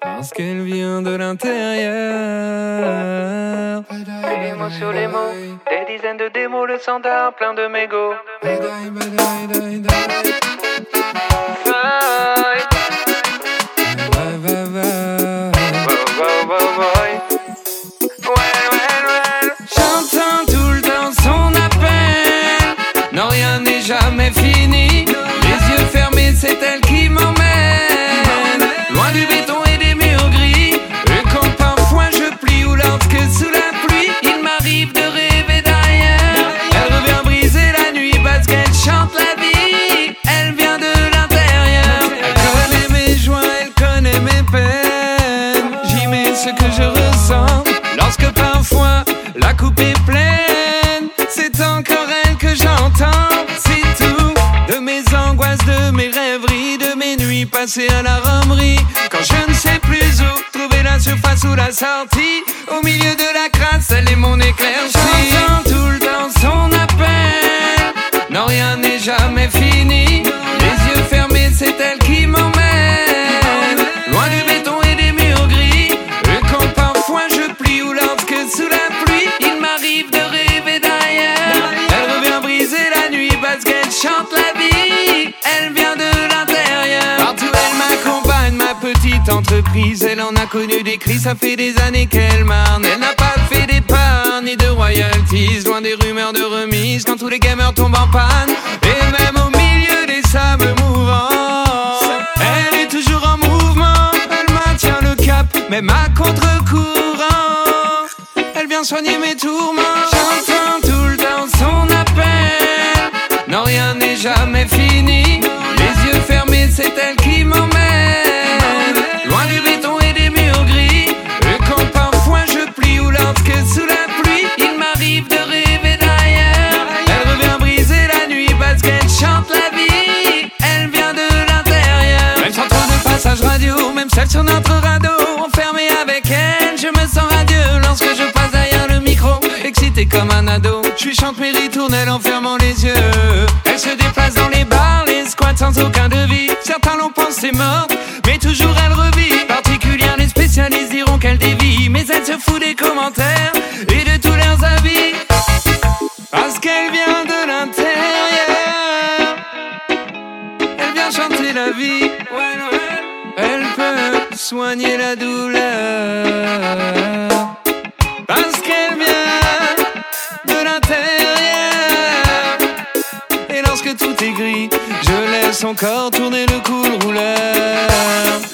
Parce qu'elle vient de l'intérieur. Des mots sur les mots, des dizaines de démos, le standard plein de mégots. J'entends tout le temps son appel. Non, rien n'est jamais fini. Les yeux fermés, c'est elle qui m'emmène. La coupe est pleine, c'est encore elle que j'entends. C'est tout de mes angoisses, de mes rêveries, de mes nuits passées à la romerie. Quand je ne sais plus où trouver la surface ou la sortie, au milieu de la crasse, elle est mon éclaircie. J'entends tout le temps son appel. Non, rien n'est jamais fini. Petite entreprise. Elle en a connu des cris, ça fait des années qu'elle marne. Elle n'a pas fait d'épargne ni de royalties. Loin des rumeurs de remise quand tous les gamers tombent en panne. Et même au milieu des sables mouvants, elle est toujours en mouvement. Elle maintient le cap, même à contre-courant. Elle vient soigner mes tourments. J'entends tout le temps son appel. Non, rien n'est jamais fini. Les yeux fermés, c'est elle même celle sur notre radeau. Enfermée avec elle, je me sens radieux lorsque je passe derrière le micro. Excité comme un ado, je chante mes ritournelles en fermant les yeux. Elle se déplace dans les bars, les squats sans aucun devis. Certains l'ont pensé morte, mais toujours elle revit. Particulière, les spécialistes diront qu'elle dévie, mais elle se fout des commentaires et de tous leurs avis. Parce qu'elle vient de l'intérieur. Elle vient chanter la vie. Elle peut soigner la douleur. Parce qu'elle vient de l'intérieur. Et lorsque tout est gris, je laisse encore tourner le cool rouleur.